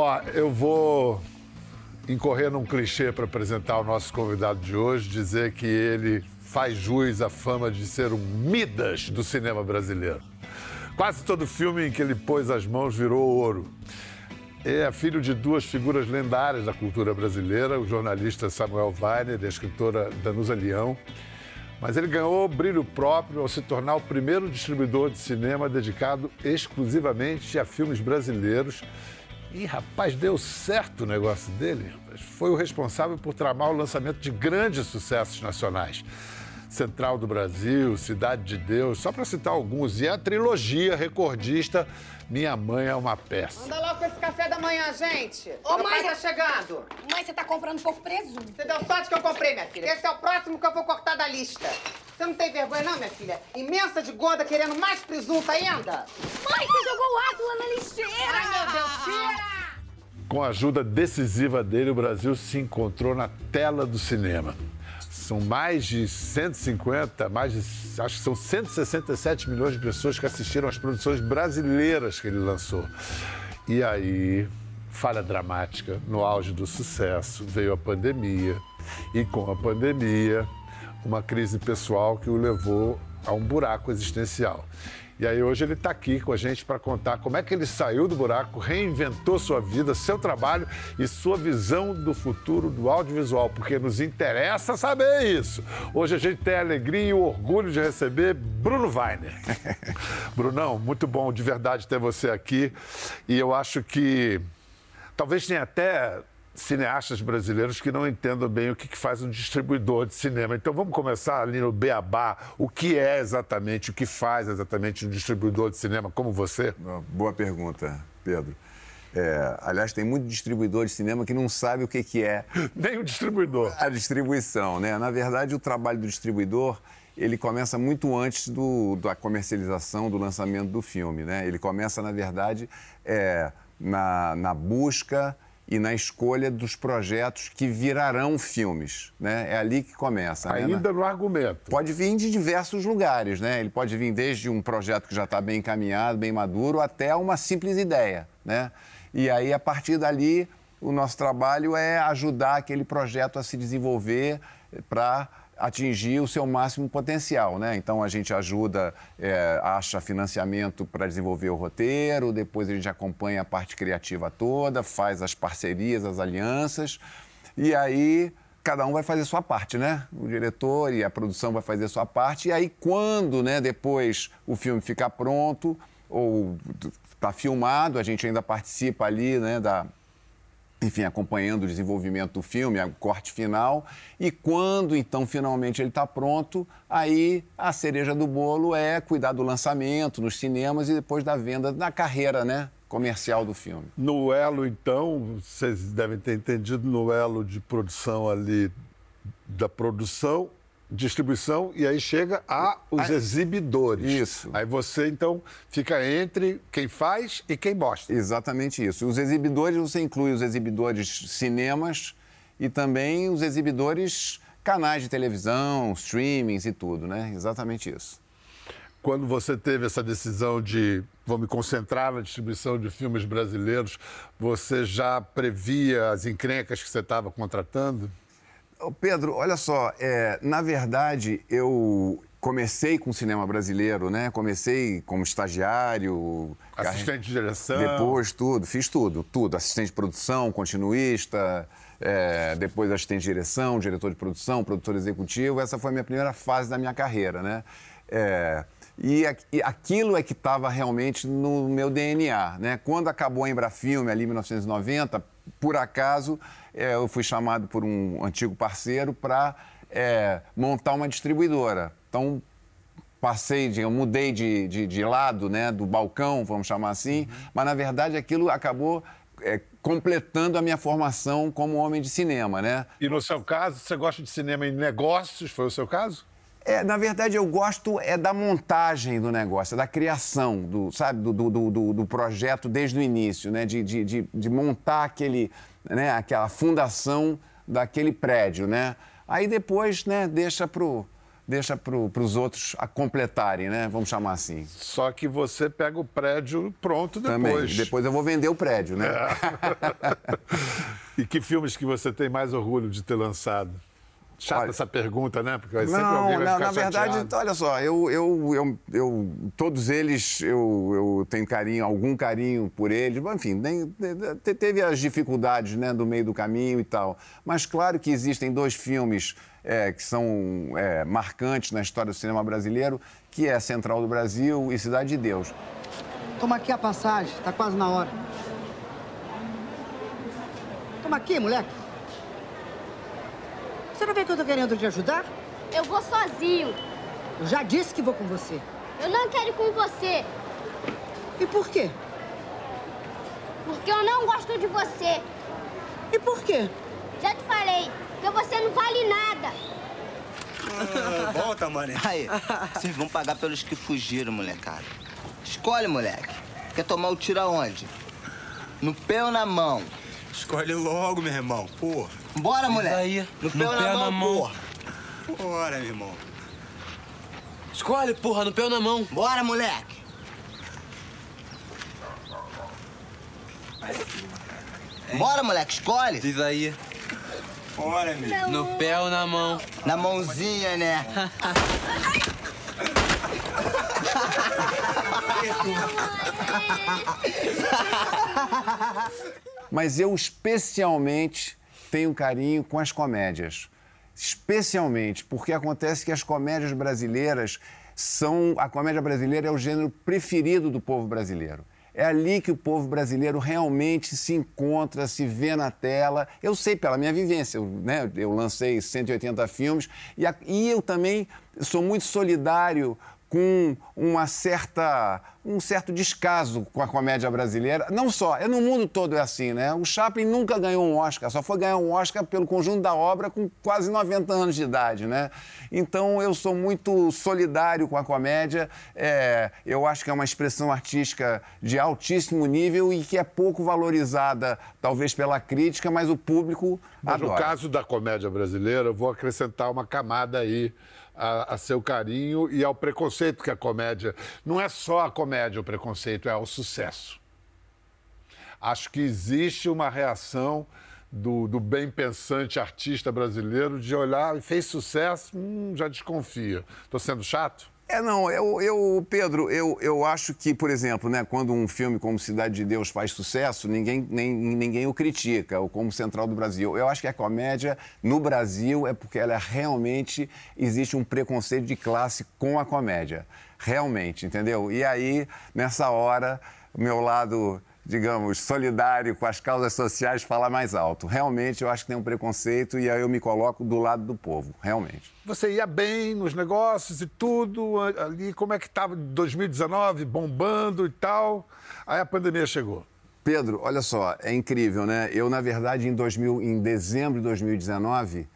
Ó, eu vou incorrer num clichê para apresentar o nosso convidado de hoje, dizer que ele faz jus à fama de ser um Midas do cinema brasileiro. Quase todo filme em que ele pôs as mãos virou ouro. É filho de duas figuras lendárias da cultura brasileira, o jornalista Samuel Weiner e a escritora Danusa Leão. Mas ele ganhou brilho próprio ao se tornar o primeiro distribuidor de cinema dedicado exclusivamente a filmes brasileiros. E, rapaz, deu certo o negócio dele. Foi o responsável por tramar o lançamento de grandes sucessos nacionais. Central do Brasil, Cidade de Deus, só para citar alguns. E a trilogia recordista Minha Mãe é uma Peça. Anda logo com esse café da manhã, gente. Ô, Meu pai mãe, tá chegando. Mãe, você tá comprando pouco presunto. Você deu sorte que eu comprei, minha filha. Esse é o próximo que eu vou cortar da lista. Você não tem vergonha, não, minha filha? Imensa de gorda querendo mais presunto ainda? Mãe, você jogou o ácido lá na lixeira! Ai, meu Deus, tira! Com a ajuda decisiva dele, o Brasil se encontrou na tela do cinema. São mais de 150, mais de, acho que são 167 milhões de pessoas que assistiram às produções brasileiras que ele lançou. E aí, falha dramática, no auge do sucesso, veio a pandemia. E com a pandemia, uma crise pessoal que o levou a um buraco existencial. E aí hoje ele está aqui com a gente para contar como é que ele saiu do buraco, reinventou sua vida, seu trabalho e sua visão do futuro do audiovisual, porque nos interessa saber isso. Hoje a gente tem a alegria e o orgulho de receber Bruno Weiner. Brunão, muito bom de verdade ter você aqui. E eu acho que talvez tenha até cineastas brasileiros que não entendam bem o que, faz um distribuidor de cinema. Então vamos começar ali no beabá. O que é exatamente, o que faz exatamente um distribuidor de cinema como você? Boa pergunta, Pedro. É, aliás, tem muito distribuidor de cinema que não sabe o que, que é Nem o distribuidor. a distribuição, né? Na verdade, o trabalho do distribuidor ele começa muito antes do, da comercialização, do lançamento do filme, né? Ele começa, na verdade, é, na, na busca e na escolha dos projetos que virarão filmes, né? É ali que começa. né? Ainda no argumento. Pode vir de diversos lugares, né? Ele pode vir desde um projeto que já está bem encaminhado, bem maduro, até uma simples ideia, né? E aí, a partir dali, o nosso trabalho é ajudar aquele projeto a se desenvolver para atingir o seu máximo potencial, né? Então a gente ajuda, é, acha financiamento para desenvolver o roteiro, depois a gente acompanha a parte criativa toda, faz as parcerias, as alianças e aí cada um vai fazer sua parte, né? O diretor e a produção vai fazer sua parte e aí quando, né? Depois o filme ficar pronto ou está filmado, a gente ainda participa ali, né? Da enfim, acompanhando o desenvolvimento do filme, o corte final. E quando então finalmente ele está pronto, aí a cereja do bolo é cuidar do lançamento nos cinemas e depois da venda na carreira, né? Comercial do filme. No elo, então, vocês devem ter entendido no elo de produção ali da produção, distribuição e aí chega a os exibidores. Isso. Aí você então fica entre quem faz e quem mostra. Exatamente isso. Os exibidores, você inclui os exibidores cinemas e também os exibidores canais de televisão, streamings e tudo, né? Exatamente isso. Quando você teve essa decisão de vou me concentrar na distribuição de filmes brasileiros, você já previa as encrencas que você estava contratando? Pedro, olha só, é, na verdade, eu comecei com o cinema brasileiro, né? Comecei como estagiário. Assistente de direção. Depois tudo, fiz tudo, tudo. Assistente de produção, continuista, é, depois assistente de direção, diretor de produção, produtor executivo. Essa foi a minha primeira fase da minha carreira, né? É, e, e aquilo é que estava realmente no meu DNA, né? Quando acabou a Embrafilme, ali em 1990, por acaso, é, eu fui chamado por um antigo parceiro para montar uma distribuidora. Então, passei, eu mudei de, de, de lado, né, do balcão, vamos chamar assim, mas na verdade aquilo acabou é, completando a minha formação como homem de cinema, né? E no seu caso, você gosta de cinema em negócios? Foi o seu caso? É, na verdade, eu gosto é da montagem do negócio, da criação, do, sabe, do, do, do, do projeto desde o início, né? De, de, de, de montar aquele, né? aquela fundação daquele prédio, né? Aí depois, né, deixa pro deixa para os outros a completarem, né? Vamos chamar assim. Só que você pega o prédio pronto depois. Também. Depois eu vou vender o prédio, né? É. e que filmes que você tem mais orgulho de ter lançado? Chata Olha, essa pergunta, né? Porque sempre Não, alguém vai na, ficar na verdade, chateado. olha só, eu, eu, eu, eu- todos eles eu, eu tenho carinho, algum carinho por eles. Enfim, nem- te- teve as dificuldades né, do meio do caminho e tal. Mas claro que existem dois filmes é, que são é, marcantes na história do cinema brasileiro, que é Central do Brasil e Cidade de Deus. Toma aqui a passagem, tá quase na hora. Toma aqui, moleque. Você não vê que eu tô querendo te ajudar? Eu vou sozinho. Eu já disse que vou com você. Eu não quero ir com você, E por quê? porque eu não gosto de você. E por quê? Já te falei, porque você não vale nada. Volta, mané. Aí, vocês vão pagar pelos que fugiram, molecada. Escolhe, moleque. Quer tomar o tiro aonde? No pé ou na mão? Escolhe logo, meu irmão. Porra. Bora, moleque. aí, No no pé ou pé na ou mão, na mão? porra. Bora, meu irmão. Escolhe, porra, no pé ou na mão. Bora, moleque. Bora, moleque, escolhe. Diz aí, Bora, meu irmão. no pé ou na mão. Na mãozinha, né? Mas eu especialmente tenho carinho com as comédias. Especialmente porque acontece que as comédias brasileiras são. A comédia brasileira é o gênero preferido do povo brasileiro. É ali que o povo brasileiro realmente se encontra, se vê na tela. Eu sei pela minha vivência, eu, né, eu lancei 180 filmes e, a- e eu também sou muito solidário com uma certa, um certo descaso com a comédia brasileira. Não só, é no mundo todo é assim, né? O Chaplin nunca ganhou um Oscar, só foi ganhar um Oscar pelo conjunto da obra com quase 90 anos de idade, né? Então eu sou muito solidário com a comédia. É, eu acho que é uma expressão artística de altíssimo nível e que é pouco valorizada, talvez pela crítica, mas o público Mas no adora. caso da comédia brasileira, eu vou acrescentar uma camada aí a, a seu carinho e ao preconceito que a comédia. Não é só a comédia o preconceito, é o sucesso. Acho que existe uma reação do, do bem pensante artista brasileiro de olhar e fez sucesso, hum, já desconfia. Estou sendo chato? É, não, eu, eu Pedro, eu, eu acho que, por exemplo, né, quando um filme como Cidade de Deus faz sucesso, ninguém, nem, ninguém o critica, ou como Central do Brasil. Eu acho que a comédia no Brasil é porque ela realmente existe um preconceito de classe com a comédia. Realmente, entendeu? E aí, nessa hora, o meu lado digamos, solidário com as causas sociais fala mais alto. Realmente, eu acho que tem um preconceito e aí eu me coloco do lado do povo, realmente. Você ia bem nos negócios e tudo, ali, como é que estava 2019, bombando e tal. Aí a pandemia chegou. Pedro, olha só, é incrível, né? Eu, na verdade, em, 2000, em dezembro de 2019,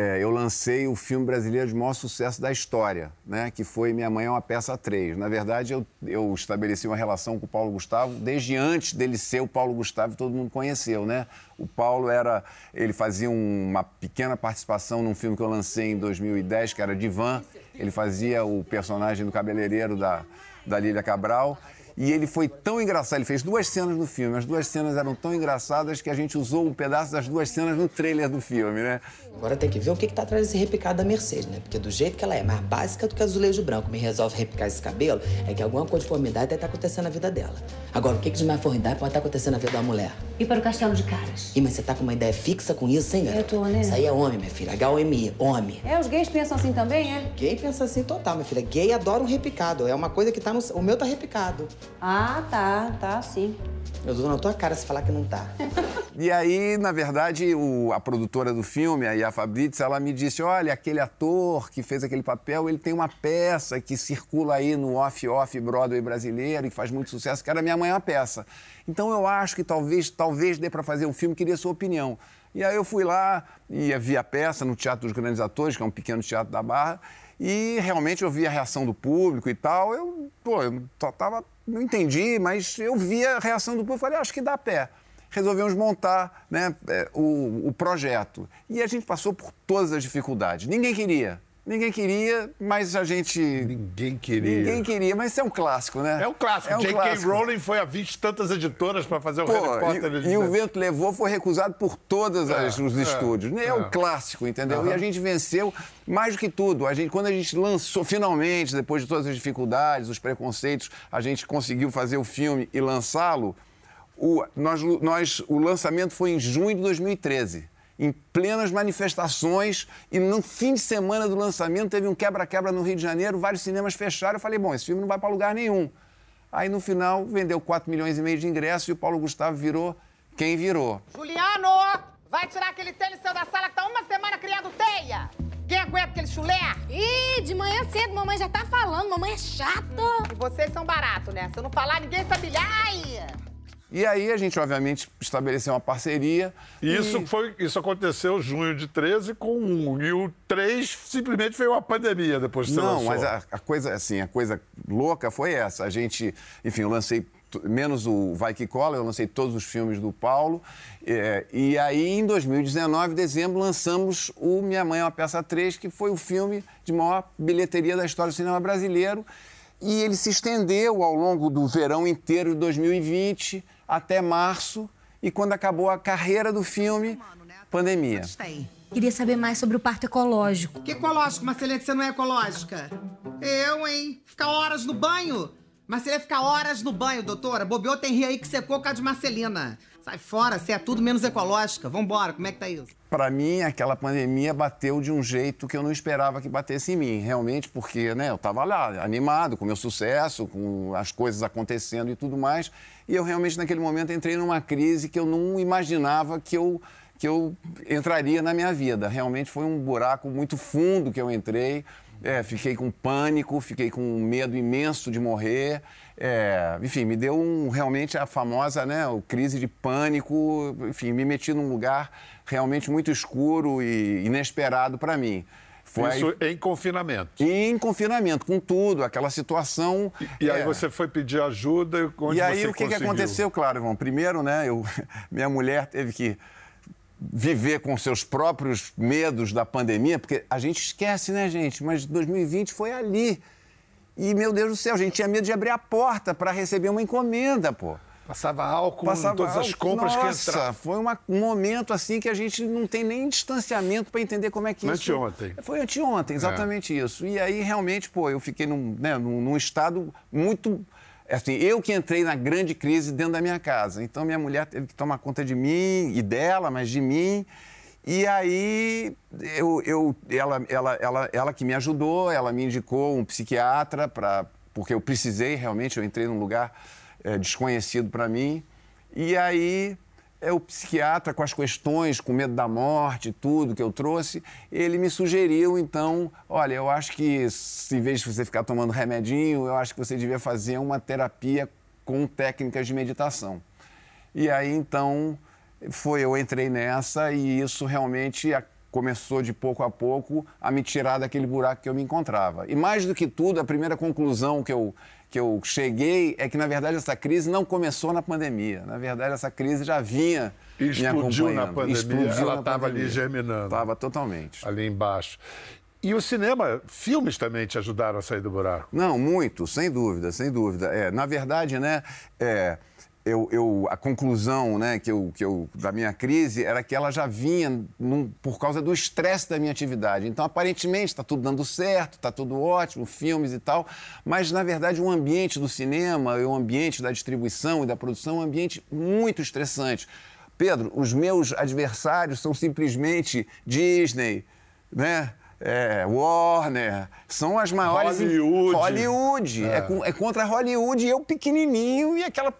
é, eu lancei o filme brasileiro de maior sucesso da história, né? Que foi Minha Mãe é uma Peça 3. Na verdade, eu, eu estabeleci uma relação com o Paulo Gustavo desde antes dele ser o Paulo Gustavo, todo mundo conheceu, né? O Paulo era... Ele fazia um- uma pequena participação num filme que eu lancei em 2010, que era Divan. Ele fazia o personagem do cabeleireiro da, da Lília Cabral. E ele foi tão engraçado, ele fez duas cenas no filme. As duas cenas eram tão engraçadas que a gente usou um pedaço das duas cenas no trailer do filme, né? Agora tem que ver o que, que tá atrás desse repicado da Mercedes, né? Porque do jeito que ela é mais básica do que azulejo branco, me resolve repicar esse cabelo, é que alguma conformidade deve estar acontecendo na vida dela. Agora, o que, que de mais formidade pode estar acontecendo na vida da mulher? E para o castelo de caras? Ih, mas você tá com uma ideia fixa com isso, hein, garota? Eu tô, né? Isso aí é homem, minha filha. H-O-M-I, homem. É, os gays pensam assim também, é? Gay pensa assim total, minha filha. Gay adora um repicado. É uma coisa que tá no... O meu tá repicado. Ah, tá, tá, sim. Eu dou na tua cara se falar que não tá. E aí, na verdade, o- a produtora do filme, a Ia ela me disse: olha, aquele ator que fez aquele papel, ele tem uma peça que circula aí no off-off Broadway brasileiro e faz muito sucesso, que era Minha Mãe é uma Peça. Então eu acho que talvez, talvez dê para fazer um filme, queria sua opinião. E aí eu fui lá e vi a peça no Teatro dos Grandes Atores, que é um pequeno teatro da Barra, e realmente eu vi a reação do público e tal. Eu, pô, eu só tava, não entendi, mas eu vi a reação do e falei, acho que dá pé resolvemos montar né, é, o, o projeto. E a gente passou por todas as dificuldades. Ninguém queria. Ninguém queria, mas a gente. Ninguém queria. Ninguém queria, mas isso é um clássico, né? É um clássico. É um J.K. clássico. Rowling foi a 20 tantas editoras para fazer o Pô, Harry Potter. e, e o Vento Levou foi recusado por todos É, os é, estúdios. É, é. um clássico, entendeu? Aham. E a gente venceu mais do que tudo. A gente, quando a gente lançou, finalmente, depois de todas as dificuldades, os preconceitos, a gente conseguiu fazer o filme e lançá-lo. O, nós, nós, o lançamento foi em junho de 2013. Em plenas manifestações, e no fim de semana do lançamento teve um quebra-quebra no Rio de Janeiro, vários cinemas fecharam. Eu falei, bom, esse filme não vai para lugar nenhum. Aí no final vendeu 4 milhões e meio de ingressos e o Paulo Gustavo virou quem virou. Juliano, vai tirar aquele tênis seu da sala que tá uma semana criando teia. Quem aguenta aquele chulé? Ih, de manhã cedo, mamãe já tá falando, mamãe é chata. E vocês são baratos, né? Se eu não falar, ninguém sabe. Ai! E aí a gente, obviamente, estabeleceu uma parceria. E isso, foi, isso aconteceu em junho de 13 com um. E o 3 simplesmente veio a pandemia depois que você Não, lançou. mas a, a coisa, assim, a coisa louca foi essa. A gente, enfim, eu lancei, menos o Vai Que Cola, eu lancei todos os filmes do Paulo. é, e aí, em 2019, dezembro, lançamos o Minha Mãe é uma Peça 3, que foi o filme de maior bilheteria da história do cinema brasileiro. E ele se estendeu ao longo do verão inteiro de 2020 até março. E quando acabou a carreira do filme, pandemia. Queria saber mais sobre o parto ecológico. Que ecológico, Marcelinha, que você não é ecológica? Eu, hein? Ficar horas no banho? Marcelinha ficar horas no banho, doutora. Bobeou tem rio aí que secou por causa de Marcelina. Sai fora, você é tudo menos ecológica. Vambora, como é que tá isso? Para mim, aquela pandemia bateu de um jeito que eu não esperava que batesse em mim, realmente, porque né, eu estava lá, animado com o meu sucesso, com as coisas acontecendo e tudo mais, e eu realmente, naquele momento, entrei numa crise que eu não imaginava que eu, que eu entraria na minha vida. Realmente foi um buraco muito fundo que eu entrei, é, fiquei com pânico, fiquei com um medo imenso de morrer. É, enfim, me deu um, realmente a famosa né, crise de pânico. Enfim, me meti num lugar realmente muito escuro e inesperado para mim. Foi Isso em confinamento. E em confinamento, com tudo, aquela situação. E aí é, você foi pedir ajuda, onde e aí o que, que aconteceu, claro, Ivan? Primeiro, né, eu, minha mulher teve que viver com seus próprios medos da pandemia, porque a gente esquece, né, gente? Mas 2020 foi ali. E, meu Deus do céu, a gente tinha medo de abrir a porta para receber uma encomenda, pô. Passava álcool Passava em todas as álcool. compras Nossa, que entravam. foi uma- um momento assim que a gente não tem nem distanciamento para entender como é que isso... Anteontem. Foi anteontem, exatamente isso. E aí, realmente, pô, eu fiquei num, né, num, num estado muito... Assim, eu que entrei na grande crise dentro da minha casa. Então, minha mulher teve que tomar conta de mim e dela, mas de mim. E aí, eu, eu, ela, ela, ela, ela que me ajudou, ela me indicou um psiquiatra, pra, porque eu precisei realmente, eu entrei num lugar eh, desconhecido para mim. E aí, é o psiquiatra, com as questões, com medo da morte, tudo que eu trouxe, ele me sugeriu, então, olha, eu acho que em vez de você ficar tomando remedinho, eu acho que você devia fazer uma terapia com técnicas de meditação. E aí, então, foi, eu entrei nessa e isso realmente começou de pouco a pouco a me tirar daquele buraco que eu me encontrava. E mais do que tudo, a primeira conclusão que eu, que eu cheguei é que, na verdade, essa crise não começou na pandemia. Na verdade, essa crise já vinha explodiu na pandemia, Explodiu ela estava ali germinando. Estava totalmente. Ali embaixo. E o cinema, filmes também te ajudaram a sair do buraco. Não, muito, sem dúvida, sem dúvida. É, na verdade, né, é, eu, eu- a conclusão né, que eu, que eu, da minha crise era que ela já vinha num- por causa do estresse da minha atividade. Então, aparentemente, está tudo dando certo, está tudo ótimo, filmes e tal, mas, na verdade, o ambiente do cinema, o ambiente da distribuição e da produção é um ambiente muito estressante. Pedro, os meus adversários são simplesmente Disney, né? É, Warner, são as maiores. Hollywood. Hollywood. É. É. é contra Hollywood e eu pequenininho e aquela,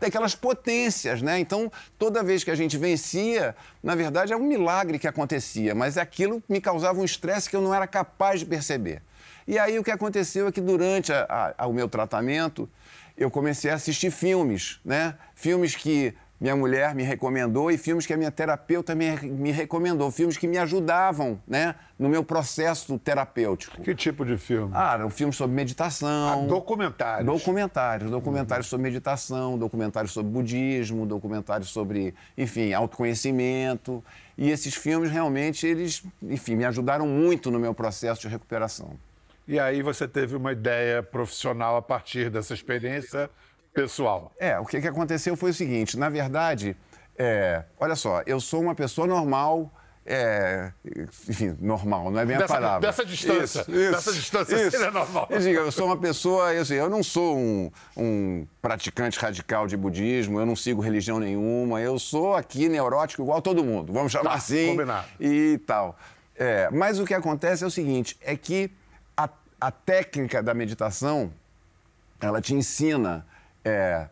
aquelas potências, né? Então, toda vez que a gente vencia, na verdade é um milagre que acontecia, mas aquilo me causava um estresse que eu não era capaz de perceber. E aí o que aconteceu é que durante a- a- o meu tratamento, eu comecei a assistir filmes, né? Filmes que minha mulher me recomendou e filmes que a minha terapeuta me, me recomendou, filmes que me ajudavam, né, no meu processo terapêutico. Que tipo de filme? Ah, um filme sobre meditação. Ah, documentários. Documentários, documentários sobre meditação, documentários sobre budismo, documentários sobre, enfim, autoconhecimento. E esses filmes realmente, eles, enfim, me ajudaram muito no meu processo de recuperação. E aí você teve uma ideia profissional a partir dessa experiência pessoal. É, o que, que aconteceu foi o seguinte, na verdade, é, olha só, eu sou uma pessoa normal, é, enfim, normal, não é bem dessa, a palavra. Dessa distância, isso, isso, dessa distância isso. seria normal. Eu, digo, eu sou uma pessoa, eu, assim, eu não sou um, um, praticante radical de budismo, eu não sigo religião nenhuma, eu sou aqui neurótico igual todo mundo, vamos chamar tá, assim. Combinado. E tal. É, mas o que acontece é o seguinte, é que a, a técnica da meditação, ela te ensina é,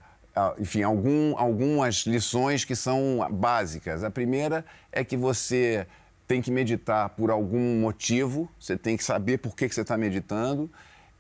enfim, algum, algumas lições que são básicas. A primeira é que você tem que meditar por algum motivo, você tem que saber por que, que você está meditando,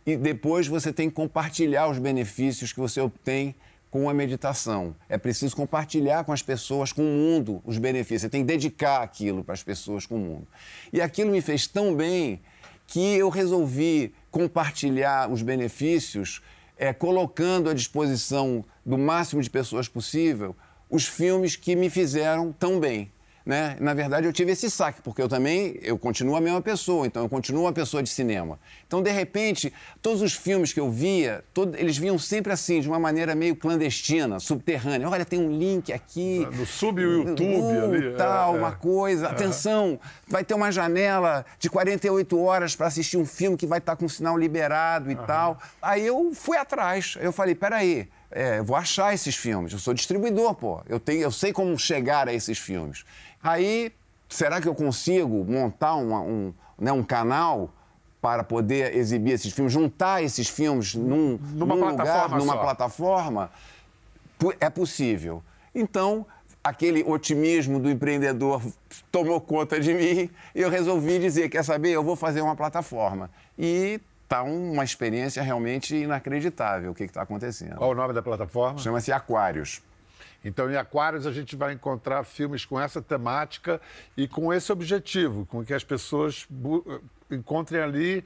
e depois você tem que compartilhar os benefícios que você obtém com a meditação. É preciso compartilhar com as pessoas, com o mundo, os benefícios. Você tem que dedicar aquilo para as pessoas, com o mundo. E aquilo me fez tão bem que eu resolvi compartilhar os benefícios é, colocando à disposição do máximo de pessoas possível os filmes que me fizeram tão bem. Né? Na verdade, eu tive esse saque, porque eu também, eu continuo a mesma pessoa, então eu continuo uma pessoa de cinema. Então, de repente, todos os filmes que eu via, todo, eles vinham sempre assim, de uma maneira meio clandestina, subterrânea. Olha, tem um link aqui. No sub YouTube uh, ali. Tal, é, uma coisa. É. Atenção, vai ter uma janela de 48 horas para assistir um filme que vai estar com o sinal liberado e uhum. tal. Aí eu fui atrás, eu falei, peraí, é, eu vou achar esses filmes. Eu sou distribuidor, pô. Eu, tenho, eu sei como chegar a esses filmes. Aí, será que eu consigo montar uma, um, né, um canal para poder exibir esses filmes, juntar esses filmes num, numa num plataforma lugar, numa só. plataforma? É possível. Então, aquele otimismo do empreendedor tomou conta de mim e eu resolvi dizer, quer saber, eu vou fazer uma plataforma. E está uma experiência realmente inacreditável o que está acontecendo. Qual o nome da plataforma? Chama-se Aquários. Então, em Aquários, a gente vai encontrar filmes com essa temática e com esse objetivo, com que as pessoas encontrem ali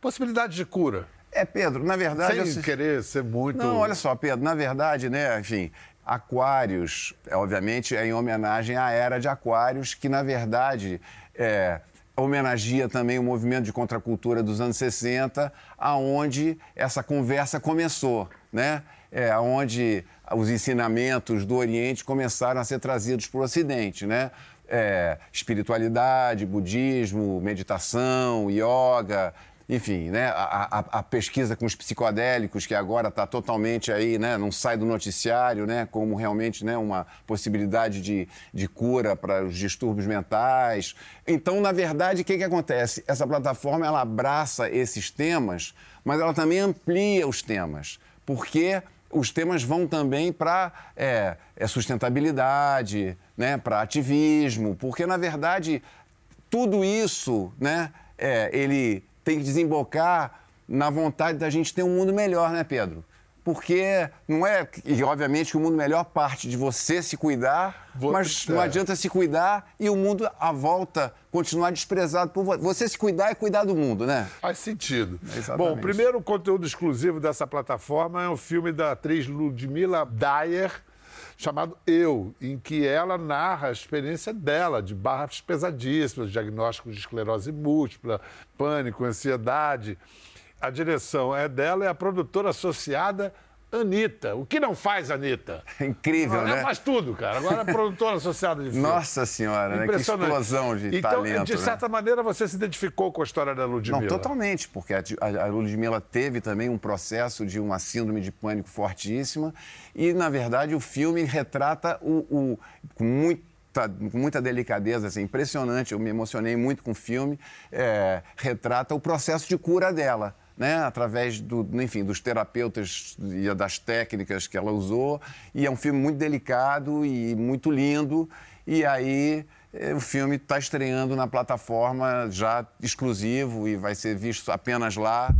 possibilidades de cura. É, Pedro, na verdade. Sem querer ser muito. Não, olha só, Pedro, na verdade, né, enfim, Aquários, é, obviamente, é em homenagem à era de Aquários, que, na verdade, é, homenageia também o movimento de contracultura dos anos 60, aonde essa conversa começou, né? É, onde os ensinamentos do Oriente começaram a ser trazidos para o Ocidente, né? É, espiritualidade, budismo, meditação, yoga, enfim, né, a, a, a, pesquisa com os psicodélicos, que agora está totalmente aí, né, não sai do noticiário, né, como realmente né, uma possibilidade de, de cura para os distúrbios mentais. Então, na verdade, o que, que acontece? Essa plataforma ela abraça esses temas, mas ela também amplia os temas, porque os temas vão também para é, é sustentabilidade, né, para ativismo, porque, na verdade, tudo isso, né, é, ele tem que desembocar na vontade da gente ter um mundo melhor, né, Pedro? Porque não é. E obviamente que o mundo melhor parte de você se cuidar, Vou, mas é. não adianta se cuidar e o mundo à volta continuar desprezado por você. Você se cuidar é cuidar do mundo, né? Faz sentido. Exatamente. Bom, o primeiro conteúdo exclusivo dessa plataforma é o filme da atriz Ludmila Dyer, chamado Eu, em que ela narra a experiência dela de barras pesadíssimas, diagnóstico de esclerose múltipla, pânico, ansiedade. A direção é dela, é a produtora associada Anitta. O que não faz, Anitta? Incrível, ela né? Ela faz tudo, cara. Agora é produtora associada de filme. Nossa Senhora, né? Que explosão de então, talento. De certa né? maneira, você se identificou com a história da Ludmilla. Não, totalmente, porque a, a Ludmilla teve também um processo de uma síndrome de pânico fortíssima e, na verdade, o filme retrata o, o com muito com muita delicadeza, assim, impressionante. Eu me emocionei muito com o filme. É, retrata o processo de cura dela né, através do, enfim, dos terapeutas e das técnicas que ela usou. E é um filme muito delicado e muito lindo. E aí eh, o filme está estreando na plataforma já exclusivo e vai ser visto apenas lá.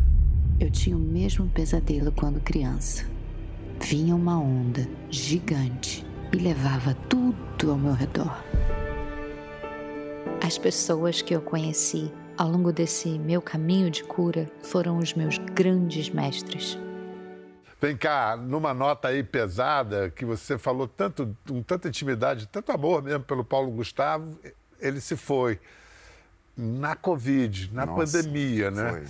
Eu tinha o mesmo pesadelo quando criança. Vinha uma onda gigante e levava tudo ao meu redor. As pessoas que eu conheci ao longo desse meu caminho de cura foram os meus grandes mestres. Vem cá, numa nota aí pesada, que você falou tanto, com tanta intimidade, tanto amor mesmo pelo Paulo Gustavo, ele se foi na Covid, na Nossa, pandemia, né?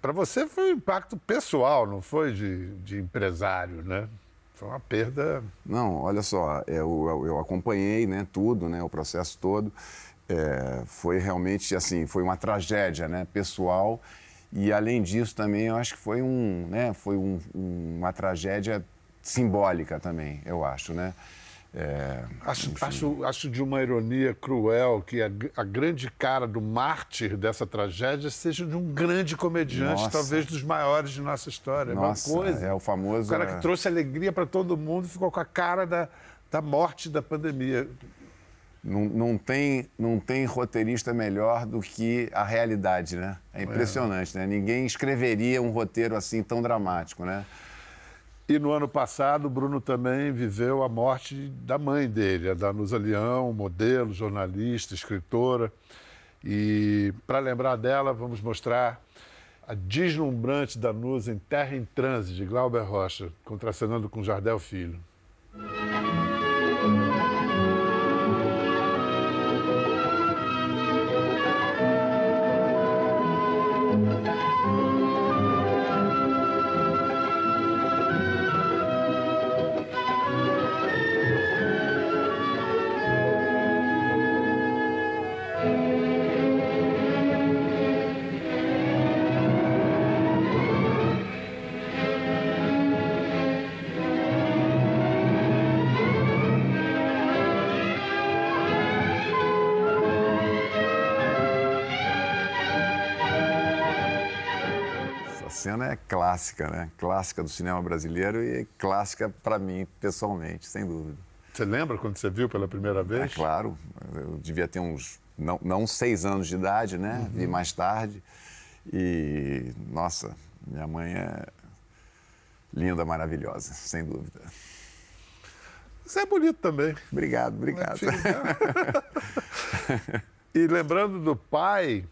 Para você foi um impacto pessoal, não foi de, de empresário, né? Foi uma perda. Não, olha só, é, eu, eu acompanhei né, tudo, né, o processo todo. É, foi realmente assim, foi uma tragédia né, pessoal. E além disso também, eu acho que foi, um, né, foi um, uma tragédia simbólica também, eu acho, né? É, acho, acho, acho, de uma ironia cruel que a, a, grande cara do mártir dessa tragédia seja de um grande comediante, nossa. talvez dos maiores de nossa história. Nossa, uma coisa. É o famoso. O cara que é. trouxe alegria para todo mundo ficou com a cara da, da morte da pandemia. Não, não, tem, não tem roteirista melhor do que a realidade, né? É impressionante, é. né? Ninguém escreveria um roteiro assim tão dramático, né? E no ano passado, o Bruno também viveu a morte da mãe dele, a Danusa Leão, modelo, jornalista, escritora. E para lembrar dela, vamos mostrar a deslumbrante Danusa em Terra em Transe, de Glauber Rocha, contracenando com Jardel Filho. Cena é clássica, né? Clássica do cinema brasileiro e clássica para mim, pessoalmente, sem dúvida. Você lembra quando você viu pela primeira vez? É claro. Eu devia ter uns, não, não seis anos de idade, né? Uhum. Vi mais tarde. E, nossa, minha mãe é linda, maravilhosa, sem dúvida. Você é bonito também. Obrigado, obrigado. e lembrando do pai,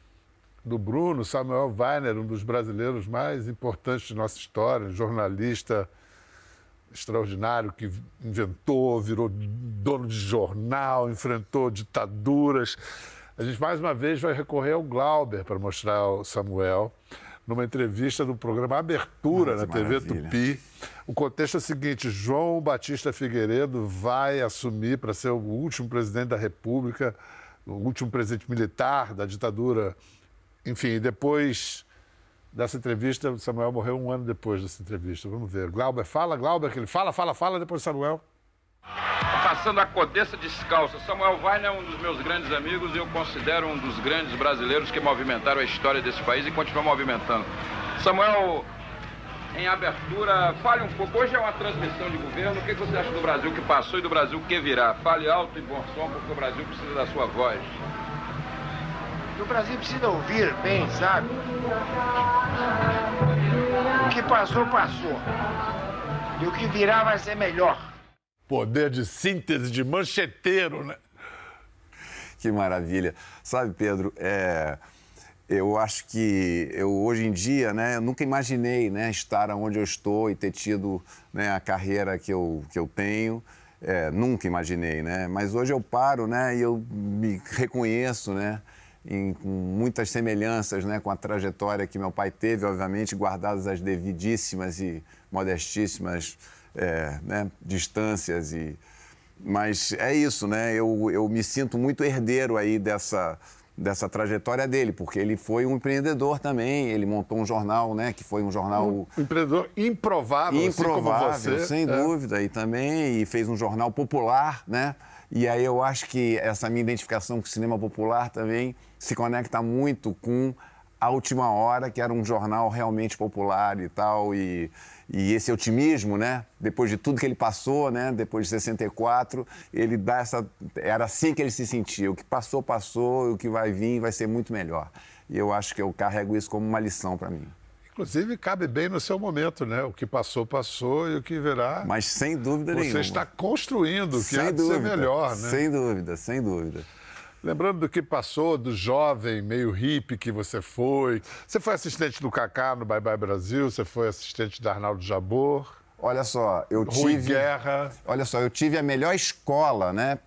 do Bruno, Samuel Weiner, um dos brasileiros mais importantes de nossa história, jornalista extraordinário que inventou, virou dono de jornal, enfrentou ditaduras. A gente mais uma vez vai recorrer ao Glauber para mostrar o Samuel numa entrevista do programa Abertura na TV maravilha. Tupi. O contexto é o seguinte: João Batista Figueiredo vai assumir para ser o último presidente da República, o último presidente militar da ditadura enfim, depois dessa entrevista, o Samuel morreu um ano depois dessa entrevista. Vamos ver. Glauber fala, Glauber, que ele fala, fala, fala, depois Samuel. Passando a Codessa descalça. Samuel Weiner é um dos meus grandes amigos e eu considero um dos grandes brasileiros que movimentaram a história desse país e continuam movimentando. Samuel, em abertura, fale um pouco. Hoje é uma transmissão de governo. O que você acha do Brasil que passou e do Brasil que virá? Fale alto e bom som, porque o Brasil precisa da sua voz o Brasil precisa ouvir bem, sabe? O que passou, passou. E o que virá vai ser melhor. Poder de síntese de mancheteiro, né? Que maravilha. Sabe, Pedro, é, eu acho que eu hoje em dia, né, nunca imaginei, né, estar onde eu estou e ter tido né, a carreira que eu, que eu tenho. É, nunca imaginei, né? Mas hoje eu paro, né, e eu me reconheço, né? Em, com muitas semelhanças né, com a trajetória que meu pai teve, obviamente, guardadas as devidíssimas e modestíssimas é, né, distâncias. E... Mas é isso, né? Eu, eu me sinto muito herdeiro aí dessa, dessa trajetória dele, porque ele foi um empreendedor também, ele montou um jornal, né, que foi um jornal... Um empreendedor improvável, improvável assim como você. sem é. dúvida, e também e fez um jornal popular, né, e aí eu acho que essa minha identificação com o cinema popular também se conecta muito com a Última Hora, que era um jornal realmente popular e tal, e, e esse otimismo, né? Depois de tudo que ele passou, né? Depois de 64, ele dá essa... Era assim que ele se sentia. O que passou, passou, e o que vai vir vai ser muito melhor. E eu acho que eu carrego isso como uma lição para mim. Inclusive, cabe bem no seu momento, né? O que passou, passou e o que virá. Mas sem dúvida Você nenhuma. está construindo o que sem há de dúvida, ser melhor, né? Sem dúvida, sem dúvida. Lembrando do que passou, do jovem, meio hippie que você foi. Você foi assistente do Kaká no Bye Bye Brasil, você foi assistente da Arnaldo Jabor. Olha só, eu Rui tive. Guerra. Olha só, eu tive a melhor escola né,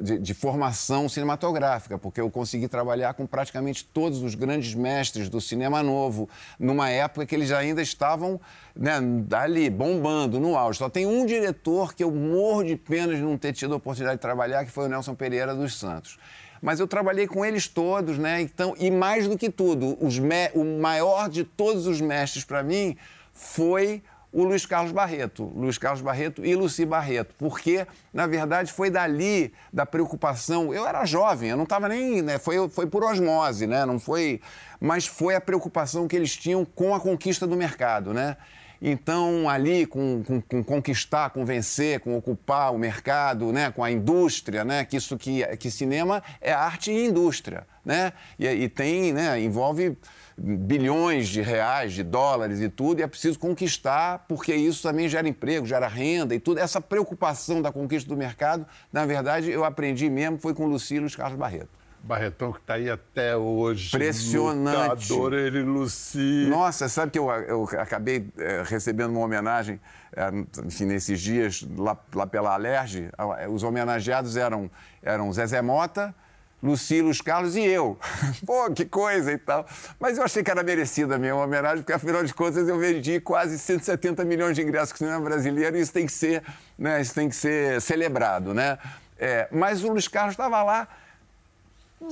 de, de, formação cinematográfica, porque eu consegui trabalhar com praticamente todos os grandes mestres do cinema novo, numa época que eles ainda estavam né, ali, bombando, no auge. Só tem um diretor que eu morro de pena de não ter tido a oportunidade de trabalhar, que foi o Nelson Pereira dos Santos mas eu trabalhei com eles todos, né? Então, e mais do que tudo, o maior de todos os mestres para mim foi o Luiz Carlos Barreto, Luiz Carlos Barreto e Luci Barreto, porque, na verdade, foi dali da preocupação. Eu era jovem, eu não estava nem. Né, foi, foi por osmose, né? Não foi. Mas foi a preocupação que eles tinham com a conquista do mercado, né? Então, ali, com, com, com, conquistar, com vencer, com ocupar o mercado, né, com a indústria, né, que isso que, que cinema é arte e indústria, né? E, e tem, né, envolve bilhões de reais, de dólares e tudo, e é preciso conquistar, porque isso também gera emprego, gera renda e tudo. Essa preocupação da conquista do mercado, na verdade, eu aprendi mesmo, foi com Lucílio Carlos Barreto. Barretão que está aí até hoje. Impressionante. Lutador, ele, Luci. Nossa, sabe que eu, eu acabei é, recebendo uma homenagem, é, enfim, nesses dias, lá, lá pela Alerj. Os homenageados eram, eram Zezé Mota, Lucílio, Carlos e eu. Pô, que coisa e tal. Mas eu achei que era merecida a minha homenagem, porque afinal de contas eu vendi quase 170 milhões de ingressos com o cinema brasileiro e isso tem que ser, né, isso tem que ser celebrado, né? É, mas o Luiz Carlos estava lá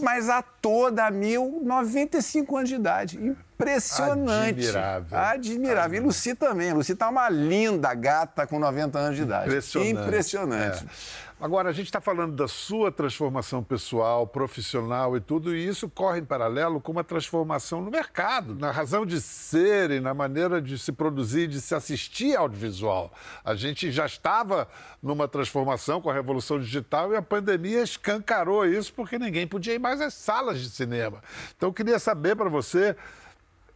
mas a toda mil, 95 anos de idade. Impressionante. Admirável. Admirável. E Luci também. Luci tá uma linda gata com 90 anos de idade. Impressionante. Impressionante. É. Agora, a gente está falando da sua transformação pessoal, profissional e tudo, e isso corre em paralelo com uma transformação no mercado, na razão de ser e na maneira de se produzir, de se assistir audiovisual. A gente já estava numa transformação com a revolução digital e a pandemia escancarou isso porque ninguém podia ir mais às salas de cinema. Então, eu queria saber para você,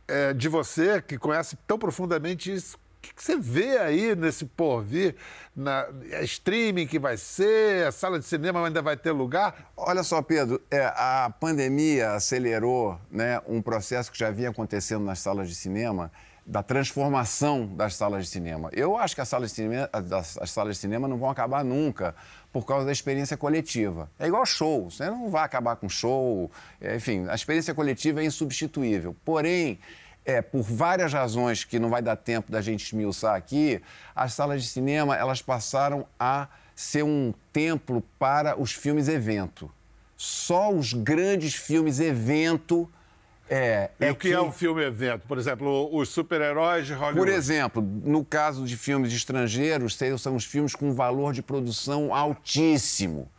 é, de você que conhece tão profundamente isso, o que você vê aí nesse porvir? Na, a streaming que vai ser, a sala de cinema ainda vai ter lugar? Olha só, Pedro, é, a pandemia acelerou né, um processo que já vinha acontecendo nas salas de cinema, da transformação das salas de cinema. Eu acho que as salas de cinema, as salas de cinema não vão acabar nunca por causa da experiência coletiva. É igual show, você não vai acabar com show, é, enfim, a experiência coletiva é insubstituível. Porém, é, por várias razões que não vai dar tempo da gente esmiuçar aqui, as salas de cinema elas passaram a ser um templo para os filmes evento. Só os grandes filmes evento é, e é o que, que, é um filme evento? Por exemplo, os super-heróis de Hollywood. Por exemplo, no caso de filmes estrangeiros, são os filmes com valor de produção altíssimo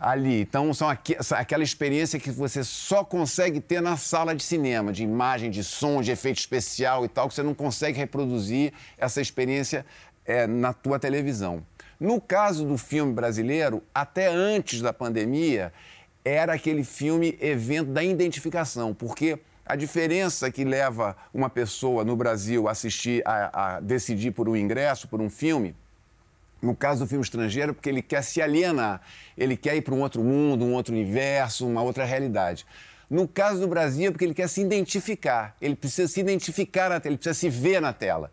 ali. Então, são aqu aquela experiência que você só consegue ter na sala de cinema, de imagem, de som, de efeito especial e tal, que você não consegue reproduzir essa experiência é, na tua televisão. No caso do filme brasileiro, até antes da pandemia, era aquele filme evento da identificação, porque a diferença que leva uma pessoa no Brasil a assistir, a, decidir por um ingresso, por um filme, no caso do filme estrangeiro, porque ele quer se alienar, ele quer ir para um outro mundo, um outro universo, uma outra realidade. No caso do Brasil, é porque ele quer se identificar, ele precisa se identificar na tela, ele precisa se ver na tela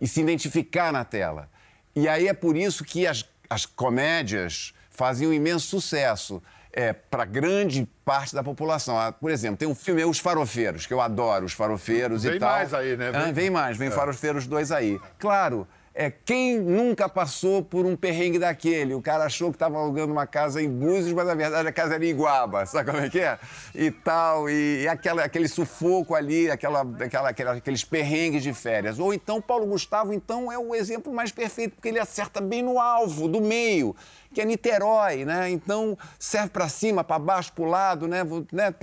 e se identificar na tela. E aí é por isso que as, as comédias faziam um imenso sucesso é, para grande parte da população. Ah, por exemplo, tem um filme Os Farofeiros, que eu adoro, Os Farofeiros vem e tal. Vem mais aí, né? Vem, ah, vem mais, vem é. Farofeiros 2 aí. Claro, é, quem nunca passou por um perrengue daquele? O cara achou que estava alugando uma casa em Búzios, mas na verdade a casa era em Iguaba, sabe como é que é? E tal, e, e aquela, aquele sufoco ali, aquela, aquela, aquela, aqueles perrengues de férias. Ou então Paulo Gustavo, então, é o exemplo mais perfeito, porque ele acerta bem no alvo, do meio, que é Niterói, né? Então serve para cima, para baixo, para o lado, né? né?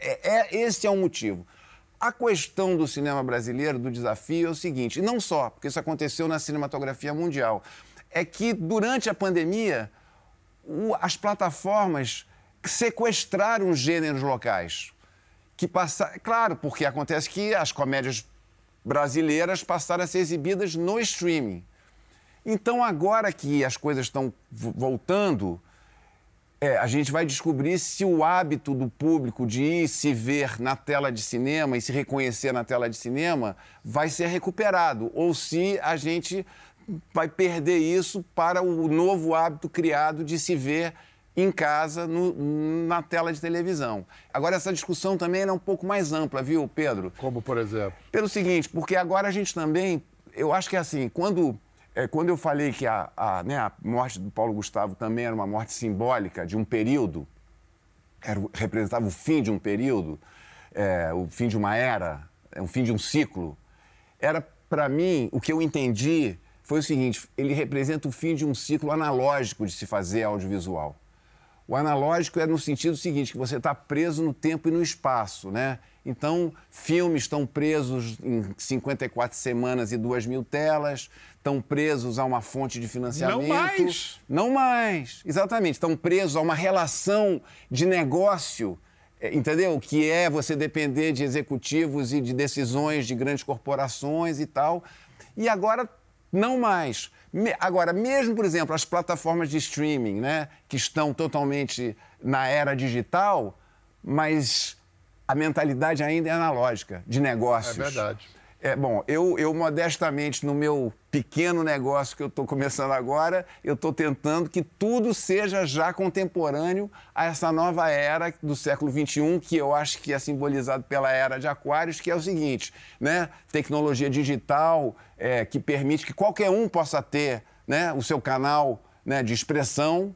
É, é, esse é o motivo. A questão do cinema brasileiro, do desafio, é o seguinte, não só, porque isso aconteceu na cinematografia mundial, é que durante a pandemia, o, as plataformas sequestraram os gêneros locais. Que passa, claro, porque acontece que as comédias brasileiras passaram a ser exibidas no streaming. Então, agora que as coisas estão voltando, é, a gente vai descobrir se o hábito do público de ir se ver na tela de cinema e se reconhecer na tela de cinema vai ser recuperado, ou se a gente vai perder isso para o novo hábito criado de se ver em casa, no, na tela de televisão. Agora, essa discussão também é um pouco mais ampla, viu, Pedro? Como, por exemplo? Pelo seguinte, porque agora a gente também, eu acho que é assim, quando é, quando eu falei que a, a, né, a, morte do Paulo Gustavo também era uma morte simbólica de um período, era, representava o fim de um período, é, o fim de uma era, é, o fim de um ciclo, era, para mim, o que eu entendi foi o seguinte: ele representa o fim de um ciclo analógico de se fazer audiovisual. O analógico é no sentido seguinte, que você está preso no tempo e no espaço, né? Então, filmes estão presos em 54 semanas e 2 mil telas, estão presos a uma fonte de financiamento. Não mais! Não mais, exatamente. Estão presos a uma relação de negócio, é, entendeu? Que é você depender de executivos e de decisões de grandes corporações e tal. E agora, não mais. Agora, mesmo, por exemplo, as plataformas de streaming, né, que estão totalmente na era digital, mas a mentalidade ainda é analógica, de negócios. É verdade. É, bom, eu, eu modestamente, no meu pequeno negócio que eu estou começando agora, eu estou tentando que tudo seja já contemporâneo a essa nova era do século XXI, que eu acho que é simbolizado pela era de Aquários, que é o seguinte, né? Tecnologia digital é, que permite que qualquer um possa ter né, o seu canal né, de expressão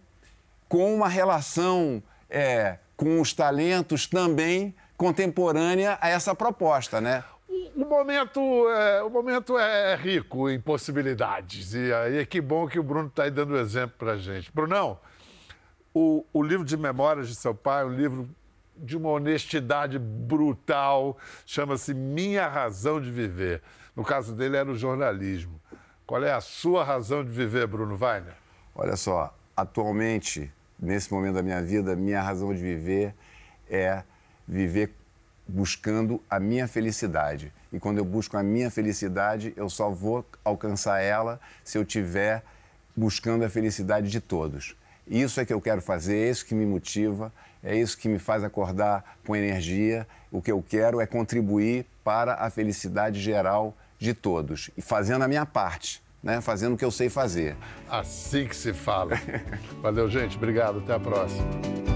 com uma relação é, com os talentos também contemporânea a essa proposta, né? O momento, é, o momento é rico em possibilidades. E aí que bom que o Bruno está aí dando exemplo para a gente. Brunão, o, o livro de memórias de seu pai é um livro de uma honestidade brutal, chama-se Minha Razão de Viver. No caso dele era o jornalismo. Qual é a sua razão de viver, Bruno Weiner? Olha só, atualmente, nesse momento da minha vida, minha razão de viver é viver buscando a minha felicidade. E quando eu busco a minha felicidade, eu só vou alcançar ela se eu tiver buscando a felicidade de todos. Isso é que eu quero fazer, é isso que me motiva, é isso que me faz acordar com energia. O que eu quero é contribuir para a felicidade geral de todos e fazendo a minha parte, né? Fazendo o que eu sei fazer. Assim que se fala. Valeu, gente. Obrigado. Até a próxima.